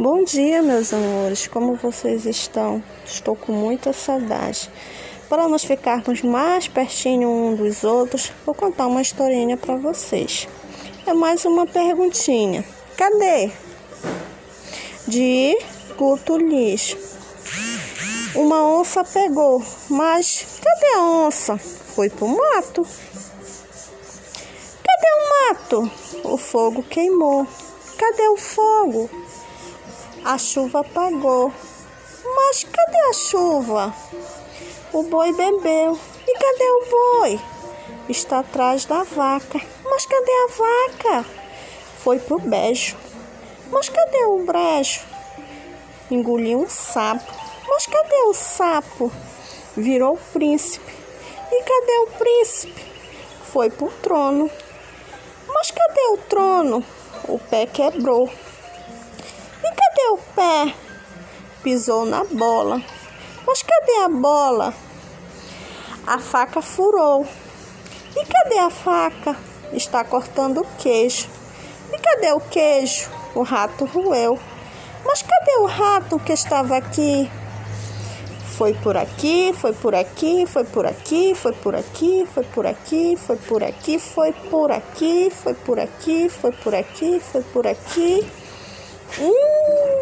Bom dia, meus amores. Como vocês estão? Estou com muita saudade. Para nós ficarmos mais pertinho um dos outros, vou contar uma historinha para vocês. É mais uma perguntinha. Cadê? De Guto. Uma onça pegou, mas cadê a onça? Foi pro mato. Cadê o mato? O fogo queimou. Cadê o fogo? A chuva apagou. Mas cadê a chuva? O boi bebeu. E cadê o boi? Está atrás da vaca. Mas cadê a vaca? Foi pro beijo. Mas cadê o brejo? Engoliu um sapo. Mas cadê o sapo? Virou príncipe. E cadê o príncipe? Foi pro trono. Mas cadê o trono? O pé quebrou o pé? Pisou na bola. Mas cadê a bola? A faca furou. E cadê a faca? Está cortando o queijo. E cadê o queijo? O rato roeu. Mas cadê o rato que estava aqui? Foi por aqui, foi por aqui, foi por aqui, foi por aqui, foi por aqui, foi por aqui, foi por aqui, foi por aqui, foi por aqui, foi por aqui. 呜。